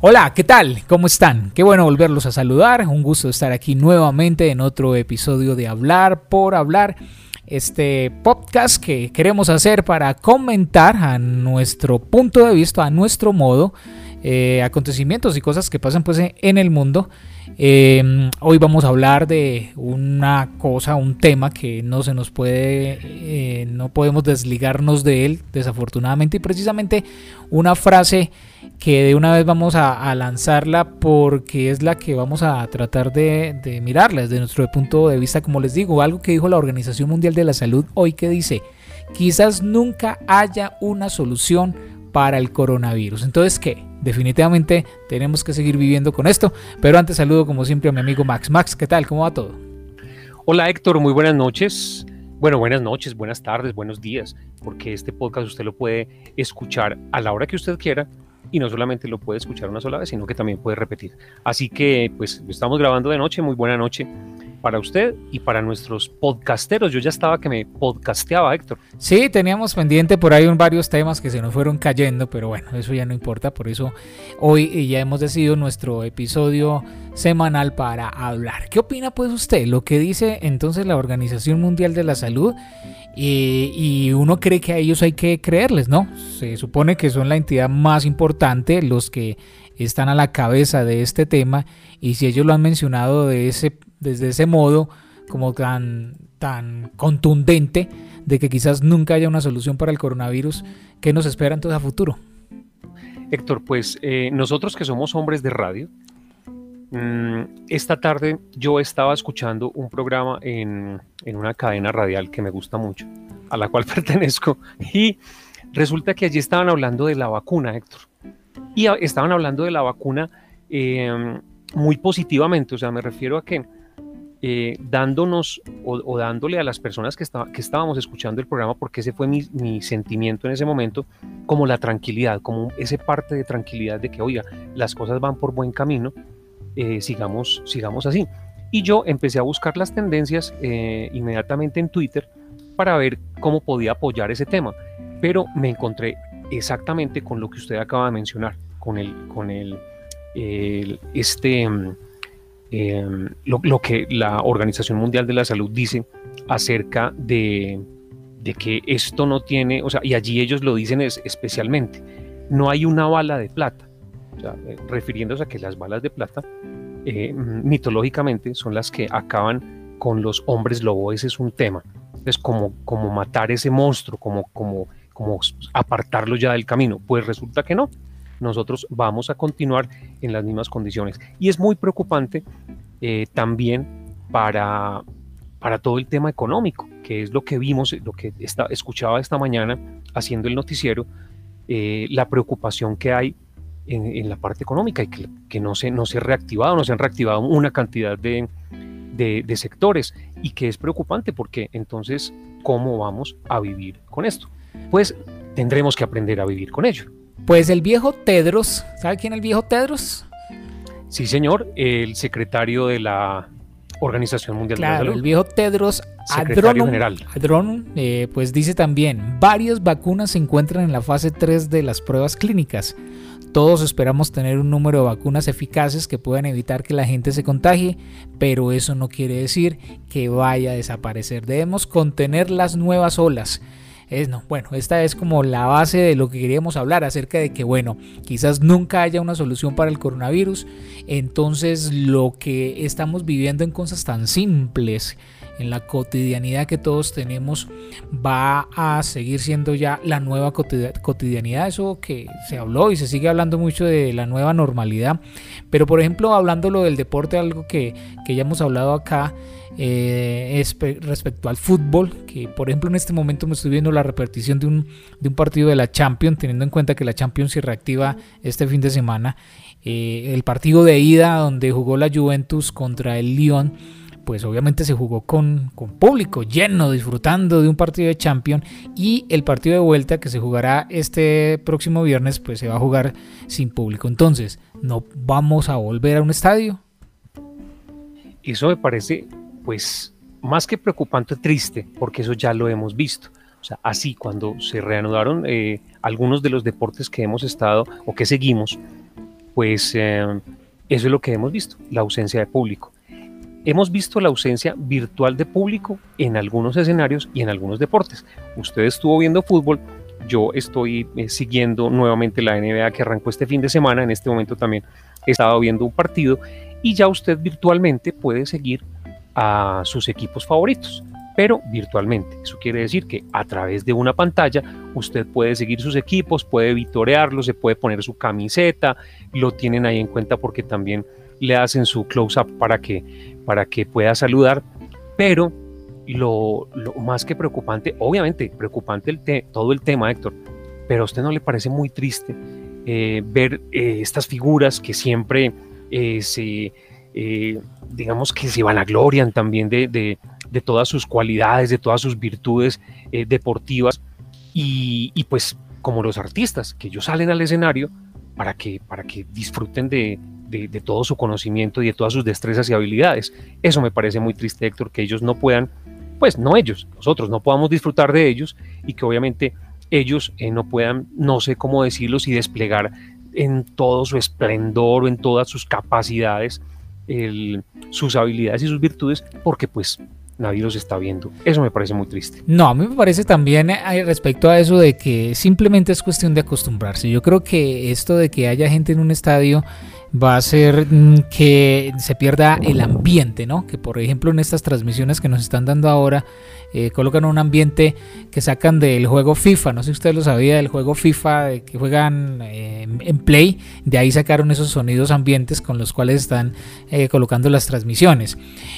Hola, ¿qué tal? ¿Cómo están? Qué bueno volverlos a saludar. Un gusto estar aquí nuevamente en otro episodio de Hablar por Hablar. Este podcast que queremos hacer para comentar a nuestro punto de vista, a nuestro modo, eh, acontecimientos y cosas que pasan pues en el mundo. Em, hoy vamos a hablar de una cosa, un tema que no se nos puede, eh, no podemos desligarnos de él, desafortunadamente, y precisamente una frase que de una vez vamos a, lanzarla porque es la que vamos a tratar de, de mirarla desde nuestro punto de vista, como les digo, algo que dijo la Organización Mundial de la Salud hoy que dice, quizás nunca haya una solución para el coronavirus. Entonces, ¿qué? Definitivamente tenemos que seguir viviendo con esto, pero antes saludo como siempre a mi amigo Max. Max, ¿qué tal? ¿Cómo va todo? Hola Héctor, muy buenas noches. Bueno, buenas noches, buenas tardes, buenos días, porque este podcast usted lo puede escuchar a la hora que usted quiera y no solamente lo puede escuchar una sola vez, sino que también puede repetir. Así que pues estamos grabando de noche, muy buena noche para usted y para nuestros podcasteros. Yo ya estaba que me podcasteaba, Héctor. Sí, teníamos pendiente por ahí varios temas que se nos fueron cayendo, pero bueno, eso ya no importa. Por eso hoy ya hemos decidido nuestro episodio semanal para hablar. ¿Qué opina pues usted? Lo que dice entonces la Organización Mundial de la Salud y, uno cree que a ellos hay que creerles, ¿no? Se supone que son la entidad más importante, los que están a la cabeza de este tema y si ellos lo han mencionado de ese, desde ese modo como tan, tan contundente de que quizás nunca haya una solución para el coronavirus, ¿qué nos espera entonces a futuro? Héctor, pues eh, nosotros que somos hombres de radio, Mm, esta tarde yo estaba escuchando un programa en, una cadena radial que me gusta mucho, a la cual pertenezco, y resulta que allí estaban hablando de la vacuna, Héctor. Y estaban hablando de la vacuna em, muy positivamente, o sea, me refiero a que eh, dándonos o, dándole a las personas que, que estábamos escuchando el programa, porque ese fue mi, mi, sentimiento en ese momento, como la tranquilidad, como ese parte de tranquilidad de que, oiga, las cosas van por buen camino eh, sigamos, sigamos así. Y yo empecé a buscar las tendencias eh, inmediatamente en Twitter para ver cómo podía apoyar ese tema. Pero me encontré exactamente con lo que usted acaba de mencionar, con el, con el, este, em, lo, que la Organización Mundial de la Salud dice acerca de, que esto no tiene, o sea, y allí ellos lo dicen es, especialmente, no hay una bala de plata eh, refiriéndose a que las balas de plata eh, mitológicamente son las que acaban con los hombres lobo, ese es un tema. Es como, como matar ese monstruo, como, como, como apartarlo ya del camino. Pues resulta que no. Nosotros vamos a continuar en las mismas condiciones. Y es muy preocupante eh, también para, para todo el tema económico, que es lo que vimos, lo que está, escuchaba esta mañana haciendo el noticiero, la preocupación que hay en, la parte económica y que, no, se, no se ha reactivado, no se han reactivado una cantidad de, de, sectores y que es preocupante porque entonces, ¿cómo vamos a vivir con esto? Pues tendremos que aprender a vivir con ello. Pues el viejo Tedros, ¿sabe quién es el viejo Tedros? Sí, señor, el secretario de la Organización Mundial de la Salud. El viejo Tedros Adhanom, general. Eh, pues dice también, varias vacunas se encuentran en la fase 3 de las pruebas clínicas. Todos esperamos tener un número de vacunas eficaces que puedan evitar que la gente se contagie, pero eso no quiere decir que vaya a desaparecer. Debemos contener las nuevas olas. Es, no, bueno, esta es como la base de lo que queríamos hablar acerca de que, bueno, quizás nunca haya una solución para el coronavirus. Entonces, lo que estamos viviendo en cosas tan simples en la cotidianidad que todos tenemos va a seguir siendo ya la nueva cotidianidad, eso que se habló y se sigue hablando mucho de la nueva normalidad, pero por ejemplo hablando lo del deporte, algo que, ya hemos hablado acá, eh, es respecto al fútbol, que por ejemplo en este momento me estoy viendo la repetición de un, de un partido de la Champions, teniendo en cuenta que la Champions se reactiva este fin de semana, eh, el partido de ida donde jugó la Juventus contra el Lyon, pues obviamente se jugó con, público lleno, disfrutando de un partido de Champions y el partido de vuelta que se jugará este próximo viernes, pues se va a jugar sin público. Entonces, ¿no vamos a volver a un estadio? Eso me parece, pues, más que preocupante, triste, porque eso ya lo hemos visto. O sea, así cuando se reanudaron eh, algunos de los deportes que hemos estado o que seguimos, pues eso es lo que hemos visto, la ausencia de público. Hemos visto la ausencia virtual de público en algunos escenarios y en algunos deportes. Usted estuvo viendo fútbol, yo estoy eh, siguiendo nuevamente la NBA que arrancó este fin de semana, en este momento también he estado viendo un partido y ya usted virtualmente puede seguir a sus equipos favoritos, pero virtualmente. Eso quiere decir que a través de una pantalla usted puede seguir sus equipos, puede vitorearlos, se puede poner su camiseta, lo tienen ahí en cuenta porque también le hacen su close-up para que para que pueda saludar, pero lo, más que preocupante, obviamente preocupante todo el tema, Héctor, pero a usted no le parece muy triste eh, ver eh, estas figuras que siempre eh, se, digamos que se vanaglorian también de, de, de, todas sus cualidades, de todas sus virtudes deportivas y, y, pues como los artistas, que ellos salen al escenario para que, para que disfruten de, de, todo su conocimiento y de todas sus destrezas y habilidades. Eso me parece muy triste, Héctor, que ellos no puedan, pues no ellos, nosotros no podamos disfrutar de ellos y que obviamente ellos eh, no puedan, no sé cómo decirlos, y desplegar en todo su esplendor o en todas sus capacidades, sus habilidades y sus virtudes, porque pues nadie los está viendo. Eso me parece muy triste. No, a mí me parece también eh, respecto a eso de que simplemente es cuestión de acostumbrarse. Yo creo que esto de que haya gente en un estadio va a ser mm, que se pierda el ambiente, ¿no? Que por ejemplo en estas transmisiones que nos están dando ahora eh, colocan un ambiente que sacan del juego FIFA, no sé si usted lo sabía, del juego FIFA que juegan eh, en Play, de ahí sacaron esos sonidos ambientes con los cuales están eh, colocando las transmisiones.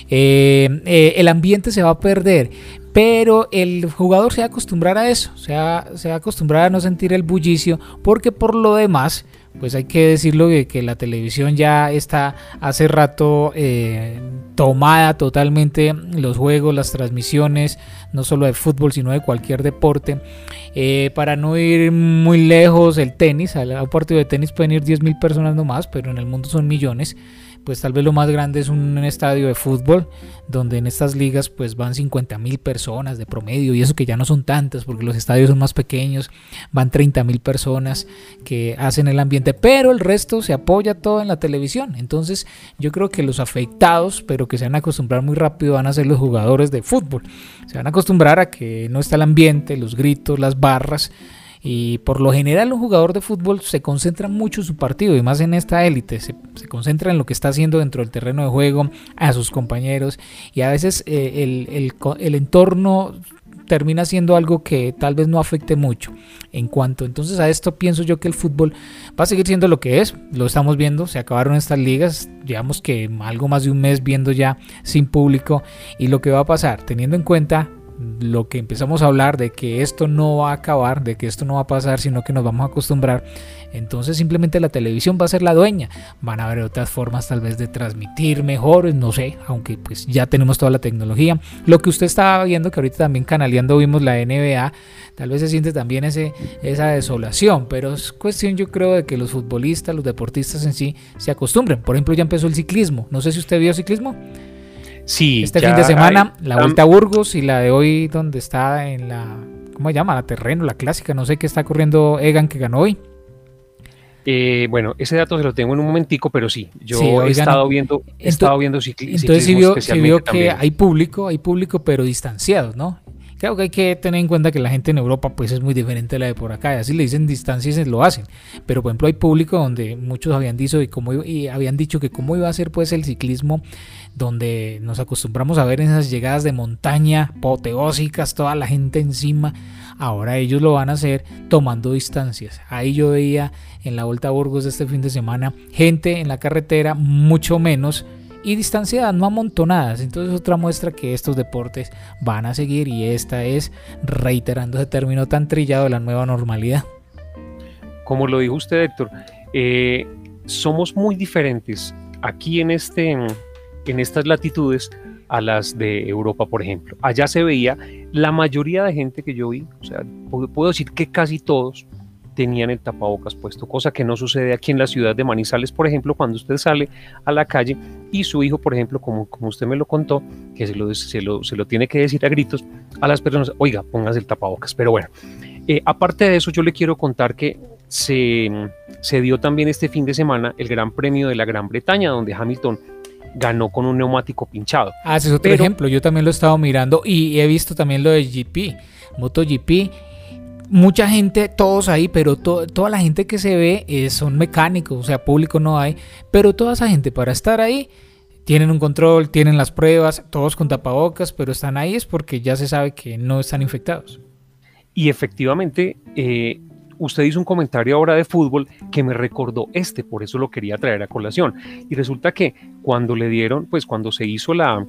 el ambiente se va a perder, pero el jugador se va a acostumbrar a eso, se va, se va a acostumbrar a no sentir el bullicio, porque por lo demás pues hay que decirlo que, que la televisión ya está hace rato eh, tomada totalmente los juegos, las transmisiones, no solo de fútbol, sino de cualquier deporte. Eh, para no ir muy lejos, el tenis, a un partido de tenis pueden ir 10.000 personas nomás, pero en el mundo son millones pues tal vez lo más grande es un, estadio de fútbol, donde en estas ligas pues van 50 mil personas de promedio, y eso que ya no son tantas, porque los estadios son más pequeños, van 30 mil personas que hacen el ambiente, pero el resto se apoya todo en la televisión. Entonces yo creo que los afectados, pero que se van a acostumbrar muy rápido, van a ser los jugadores de fútbol. Se van a acostumbrar a que no está el ambiente, los gritos, las barras y por lo general un jugador de fútbol se concentra mucho en su partido y más en esta élite, se, concentra en lo que está haciendo dentro del terreno de juego, a sus compañeros y a veces eh, el, el, entorno termina siendo algo que tal vez no afecte mucho. En cuanto entonces a esto, pienso yo que el fútbol va a seguir siendo lo que es. Lo estamos viendo, se acabaron estas ligas, digamos que algo más de un mes viendo ya sin público. Y lo que va a pasar, teniendo en cuenta lo que empezamos a hablar de que esto no va a acabar, de que esto no va a pasar, sino que nos vamos a acostumbrar, entonces simplemente la televisión va a ser la dueña. Van a haber otras formas tal vez de transmitir mejor, no sé, aunque pues ya tenemos toda la tecnología. Lo que usted estaba viendo, que ahorita también canaleando vimos la NBA, tal vez se siente también ese, esa desolación, pero es cuestión yo creo de que los futbolistas, los deportistas en sí se acostumbren. Por ejemplo, ya empezó el ciclismo. No sé si usted vio ciclismo. Sí. Este fin de semana, la Vuelta a Burgos y la de hoy, donde está en la. ¿Cómo se llama? La terreno, la clásica. No sé qué está corriendo Egan que ganó hoy. Eh, bueno, ese dato se lo tengo en un momentico, pero sí, yo he estado viendo, he estado viendo Entonces sí vio, vio que hay público, hay público, pero distanciados, ¿no? Creo que hay que tener en cuenta que la gente en Europa pues es muy diferente a la de por acá, y así le dicen distancias lo hacen. Pero por ejemplo hay público donde muchos habían dicho y cómo y habían dicho que cómo iba a ser pues el ciclismo donde nos acostumbramos a ver esas llegadas de montaña apoteósicas, toda la gente encima. Ahora ellos lo van a hacer tomando distancias. Ahí yo veía en la Vuelta a Burgos este fin de semana gente en la carretera mucho menos y distanciadas, no amontonadas. Entonces otra muestra que estos deportes van a seguir y esta es reiterando ese término tan trillado de la nueva normalidad. Como lo dijo usted, Héctor, eh, somos muy diferentes aquí en, este, en estas latitudes a las de Europa, por ejemplo. Allá se veía la mayoría de gente que yo vi, o sea, puedo decir que casi todos, tenían el tapabocas puesto, cosa que no sucede aquí en la ciudad de Manizales, por ejemplo, cuando usted sale a la calle y su hijo, por ejemplo, como, como usted me lo contó, que se lo, se, lo, se lo tiene que decir a gritos a las personas, oiga, póngase el tapabocas. Pero bueno, Eh, aparte de eso, yo le quiero contar que se, se dio también este fin de semana el Gran Premio de la Gran Bretaña, donde Hamilton ganó con un neumático pinchado. Ah, ese es otro ejemplo. Yo también lo he estado mirando y he visto también lo de GP, MotoGP. Mucha gente, todos ahí, pero toda la gente que se ve eh, son mecánicos, o sea, público no hay, pero toda esa gente para estar ahí tienen un control, tienen las pruebas, todos con tapabocas, pero están ahí es porque ya se sabe que no están infectados. Y efectivamente, eh, usted hizo un comentario ahora de fútbol que me recordó este, por eso lo quería traer a colación. Y resulta que cuando le dieron, pues cuando se hizo la,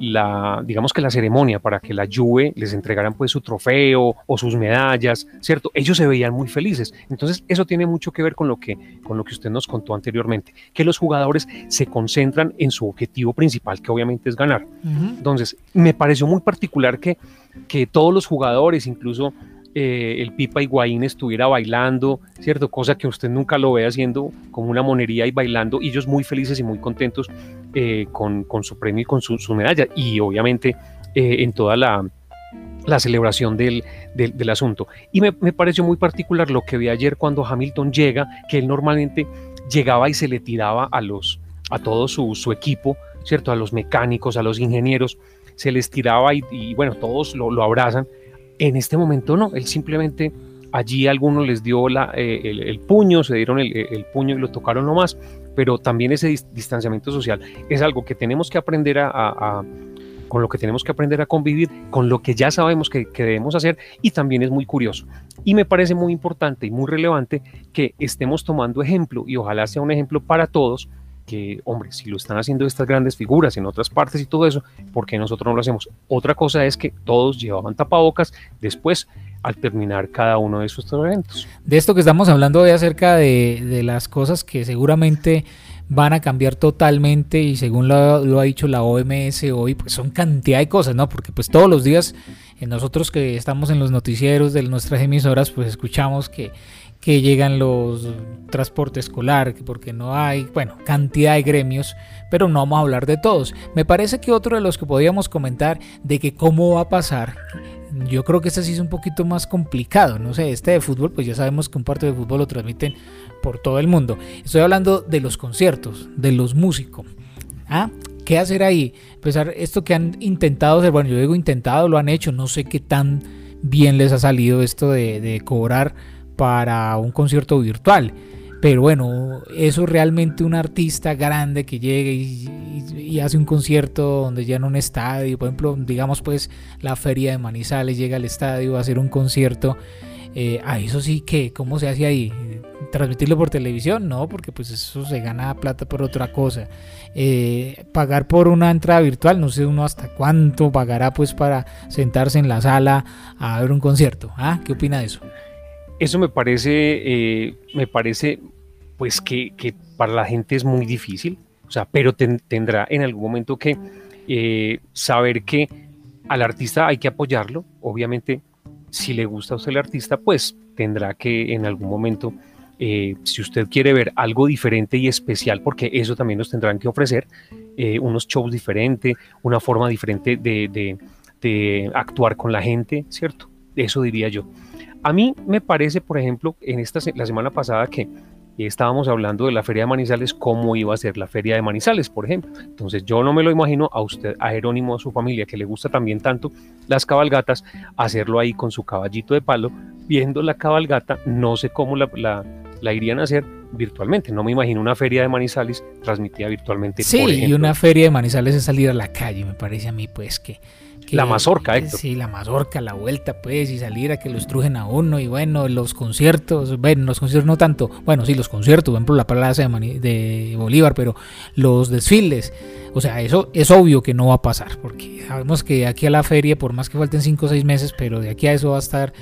la, digamos que la ceremonia para que la Juve les entregaran pues su trofeo o sus medallas, ¿cierto? Ellos se veían muy felices. Entonces eso tiene mucho que ver con lo que, con lo que usted nos contó anteriormente, que los jugadores se concentran en su objetivo principal, que obviamente es ganar. Entonces me pareció muy particular que, que todos los jugadores, incluso eh, el Pipa Higuaín estuviera bailando, ¿cierto? Cosa que usted nunca lo ve haciendo como una monería y bailando, ellos muy felices y muy contentos eh, con, su premio y con su, medalla, y obviamente eh, en toda la, celebración del, asunto. Y me, pareció muy particular lo que vi ayer cuando Hamilton llega, que él normalmente llegaba y se le tiraba a, los, a todo su, equipo, ¿cierto? A los mecánicos, a los ingenieros, se les tiraba y, bueno, todos lo abrazan en este momento no, él simplemente allí algunos les dio la, eh, el, puño, se dieron el, puño y lo tocaron nomás, pero también ese distanciamiento social es algo que tenemos que aprender a, con lo que tenemos que aprender a convivir, con lo que ya sabemos que, que, debemos hacer y también es muy curioso. Y me parece muy importante y muy relevante que estemos tomando ejemplo y ojalá sea un ejemplo para todos que, hombre, si lo están haciendo estas grandes figuras en otras partes y todo eso, ¿por qué nosotros no lo hacemos? Otra cosa es que todos llevaban tapabocas después al terminar cada uno de esos eventos. De esto que estamos hablando hoy acerca de, las cosas que seguramente van a cambiar totalmente y según lo, lo, ha dicho la OMS hoy, pues son cantidad de cosas, ¿no? Porque pues todos los días nosotros que estamos en los noticieros de nuestras emisoras, pues escuchamos que que llegan los transporte escolar, porque no hay, bueno, cantidad de gremios, pero no vamos a hablar de todos. Me parece que otro de los que podíamos comentar de que cómo va a pasar, yo creo que este sí es un poquito más complicado, no sé, este de fútbol, pues ya sabemos que un partido de fútbol lo transmiten por todo el mundo. Estoy hablando de los conciertos, de los músicos. ¿Ah? ¿Qué hacer ahí? Pues esto que han intentado hacer, bueno, yo digo intentado, lo han hecho, no sé qué tan bien les ha salido esto de, cobrar para un concierto virtual. Pero bueno, eso es realmente un artista grande que llegue y, hace un concierto donde en un estadio, por ejemplo, digamos pues la feria de Manizales llega al estadio a hacer un concierto. Eh, a eso sí que, ¿cómo se hace ahí? ¿Transmitirlo por televisión? No, porque pues eso se gana plata por otra cosa. Eh, pagar por una entrada virtual, no sé uno hasta cuánto pagará pues para sentarse en la sala a ver un concierto. ¿Ah? ¿Qué opina de eso? Eso me parece, eh, me parece pues que, para la gente es muy difícil, o sea, pero tendrá en algún momento que eh, saber que al artista hay que apoyarlo, obviamente si le gusta a usted el artista, pues tendrá que en algún momento, eh, si usted quiere ver algo diferente y especial, porque eso también nos tendrán que ofrecer, unos shows diferentes, una forma diferente de, de actuar con la gente, ¿cierto? Eso diría yo. A mí me parece, por ejemplo, en esta la semana pasada que estábamos hablando de la feria de Manizales, cómo iba a ser la feria de Manizales, por ejemplo. Entonces yo no me lo imagino a usted, a Jerónimo, a su familia, que le gusta también tanto las cabalgatas, hacerlo ahí con su caballito de palo, viendo la cabalgata, no sé cómo la, la, irían a hacer virtualmente. No me imagino una feria de Manizales transmitida virtualmente. Sí, y una feria de Manizales es salir a la calle, me parece a mí, pues que la mazorca, Héctor. Sí, la mazorca, la vuelta, pues, y salir a que los trujen a uno, y bueno, los conciertos, bueno, los conciertos no tanto, bueno, sí, los conciertos, por ejemplo, la plaza de, de Bolívar, pero los desfiles, o sea, eso es obvio que no va a pasar, porque sabemos que de aquí a la feria, por más que falten 5 o 6 meses, pero de aquí a eso va a estar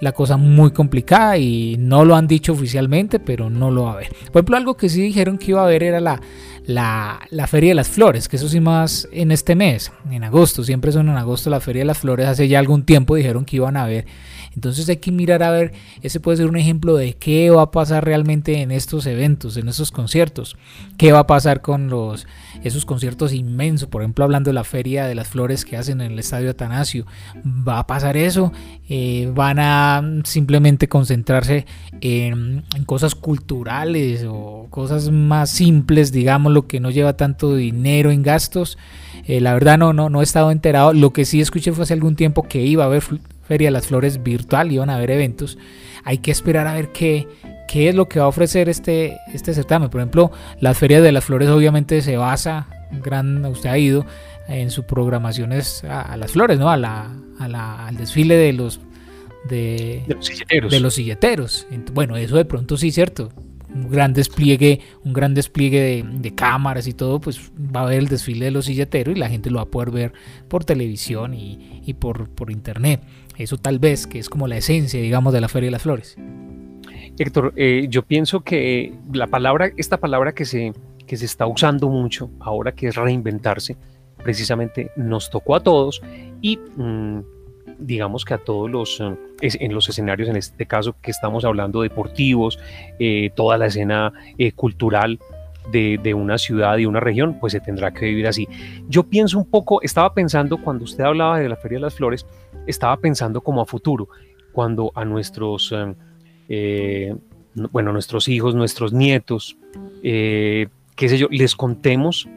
la cosa muy complicada y no lo han dicho oficialmente, pero no lo va a haber. Por ejemplo, algo que sí dijeron que iba a haber era la, la, la, Feria de las Flores, que eso sí más en este mes, en agosto, siempre son en agosto la Feria de las Flores, hace ya algún tiempo dijeron que iban a haber. Entonces hay que mirar a ver, ese puede ser un ejemplo de qué va a pasar realmente en estos eventos, en estos conciertos, qué va a pasar con los esos conciertos inmensos, por ejemplo hablando de la Feria de las Flores que hacen en el Estadio Atanasio, va a pasar eso, eh, van a simplemente concentrarse en, cosas culturales o cosas más simples, digamos, lo que no lleva tanto dinero en gastos. Eh, la verdad no, no, no he estado enterado. Lo que sí escuché fue hace algún tiempo que iba a haber Feria de las Flores virtual, iban a haber eventos. Hay que esperar a ver qué, qué es lo que va a ofrecer este, este certamen. Por ejemplo, la Feria de las Flores obviamente se basa, gran, usted ha ido, en su programación es a, las flores, ¿no? A la, al desfile de los de, los silleteros. Bueno, eso de pronto sí, cierto. Un gran despliegue, un gran despliegue de, cámaras y todo, pues va a haber el desfile de los silleteros y la gente lo va a poder ver por televisión y, por, por internet. Eso tal vez que es como la esencia, digamos, de la Feria de las Flores. Héctor, eh, yo pienso que la palabra, esta palabra que se, que se está usando mucho ahora, que es reinventarse, precisamente nos tocó a todos y mm, digamos que a todos los, eh, en los escenarios, en este caso que estamos hablando deportivos, eh, toda la escena eh, cultural de, de, una ciudad y una región, pues se tendrá que vivir así. Yo pienso un poco, estaba pensando cuando usted hablaba de la Feria de las Flores, estaba pensando como a futuro, cuando a nuestros, bueno, nuestros hijos, nuestros nietos, qué sé yo, les contemos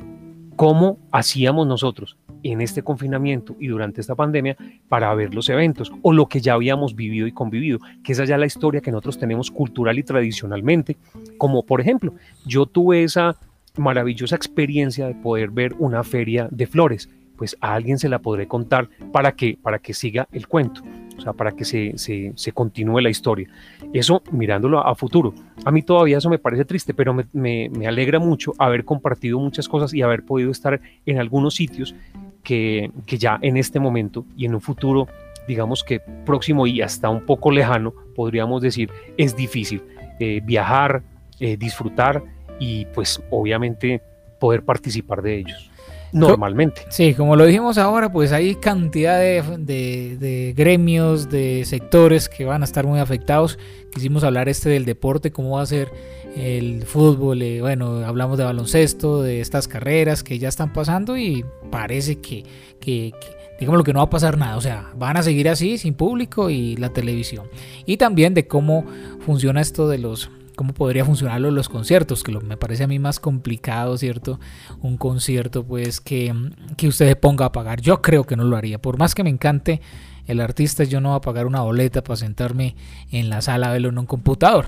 cómo hacíamos nosotros en este confinamiento y durante esta pandemia para ver los eventos o lo que ya habíamos vivido y convivido, que esa ya la historia que nosotros tenemos cultural y tradicionalmente, como por ejemplo, yo tuve esa maravillosa experiencia de poder ver una feria de flores, pues a alguien se la podré contar para que, para que siga el cuento o sea, para que se, se, continúe la historia. Eso mirándolo a, futuro. A mí todavía eso me parece triste, pero me, me, alegra mucho haber compartido muchas cosas y haber podido estar en algunos sitios que, que ya en este momento y en un futuro, digamos que próximo y hasta un poco lejano, podríamos decir, es difícil eh, viajar, eh, disfrutar y pues obviamente poder participar de ellos normalmente. Sí, como lo dijimos ahora, pues hay cantidad de, gremios, de sectores que van a estar muy afectados. Quisimos hablar este del deporte, cómo va a ser el fútbol, eh, bueno, hablamos de baloncesto, de estas carreras que ya están pasando y parece que, que, digamos lo que no va a pasar nada, o sea, van a seguir así sin público y la televisión. Y también de cómo funciona esto de los cómo podría funcionarlo los conciertos, que lo, me parece a mí más complicado, ¿cierto? Un concierto, pues, que, que usted se ponga a pagar. Yo creo que no lo haría. Por más que me encante el artista, yo no voy a pagar una boleta para sentarme en la sala a verlo en un computador.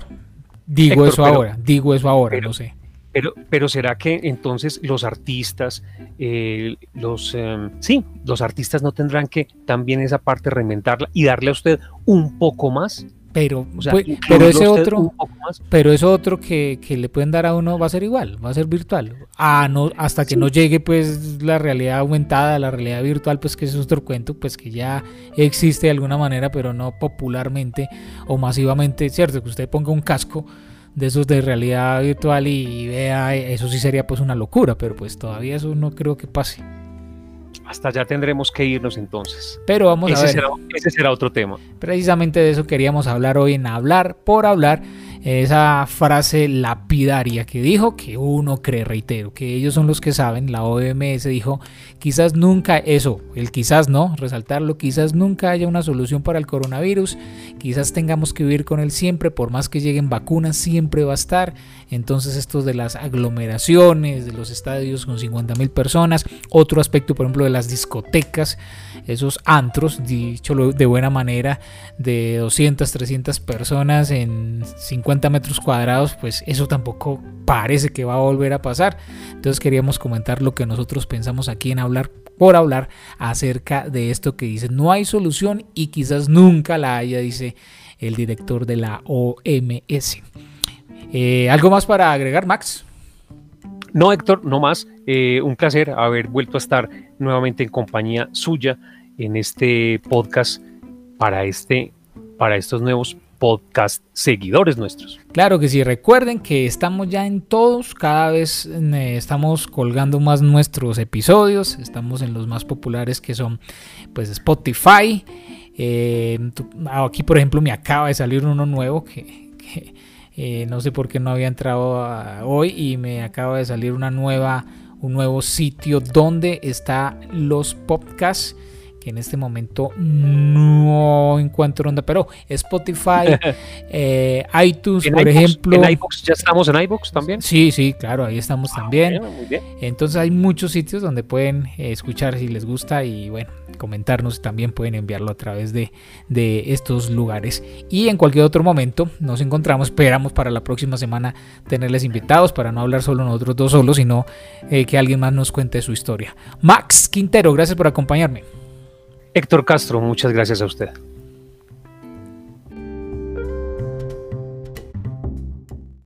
Digo eso ahora, digo eso ahora, no sé. Pero, pero será que entonces los artistas, eh, los em, sí, los artistas no tendrán que también esa parte reinventarla y darle a usted un poco más pero, pero ese otro, pero ese otro que, le pueden dar a uno va a ser igual, va a ser virtual. Ah, no, hasta que no llegue pues la realidad aumentada, la realidad virtual, pues que es otro cuento, pues que ya existe de alguna manera, pero no popularmente o masivamente, cierto, que usted ponga un casco de esos de realidad virtual y vea, eso sí sería pues una locura, pero pues todavía eso no creo que pase. Hasta allá tendremos que irnos entonces. Pero vamos a ver. ese será otro tema. Precisamente de eso queríamos hablar hoy en Hablar por Hablar esa frase lapidaria que dijo que uno cree, reitero, que ellos son los que saben, la OMS dijo, quizás nunca, eso, el quizás no, resaltarlo, quizás nunca haya una solución para el coronavirus, quizás tengamos que vivir con él siempre, por más que lleguen vacunas, siempre va a estar, entonces esto de las aglomeraciones, de los estadios con 50 mil personas, otro aspecto, por ejemplo, de las discotecas, esos antros, dicho de buena manera, de 200, 300 personas en 50 metros cuadrados, pues eso tampoco parece que va a volver a pasar. Entonces queríamos comentar lo que nosotros pensamos aquí en hablar por hablar acerca de esto que dice no hay solución y quizás nunca la haya, dice el director de la OMS. Eh, ¿Algo más para agregar, Max? No, Héctor, no más. Eh, un placer haber vuelto a estar nuevamente en compañía suya en este podcast para, este, para estos nuevos podcast seguidores nuestros. Claro que sí, recuerden que estamos ya en todos, cada vez eh, estamos colgando más nuestros episodios, estamos en los más populares que son pues Spotify. Eh, aquí por ejemplo me acaba de salir uno nuevo que, eh, no sé por qué no había entrado hoy y me acaba de salir una nueva, un nuevo sitio donde están los podcasts que en este momento no encuentro onda, pero Spotify, eh, iTunes, por ejemplo. ¿En iBooks ya estamos en iBooks también? Sí, sí, claro, ahí estamos ah, también. Entonces hay muchos sitios donde pueden eh, escuchar si les gusta y bueno, comentarnos también pueden enviarlo a través de, de estos lugares. Y en cualquier otro momento nos encontramos, esperamos para la próxima semana tenerles invitados para no hablar solo nosotros dos solos, sino eh, que alguien más nos cuente su historia. Max Quintero, gracias por acompañarme. Héctor Castro, muchas gracias a usted.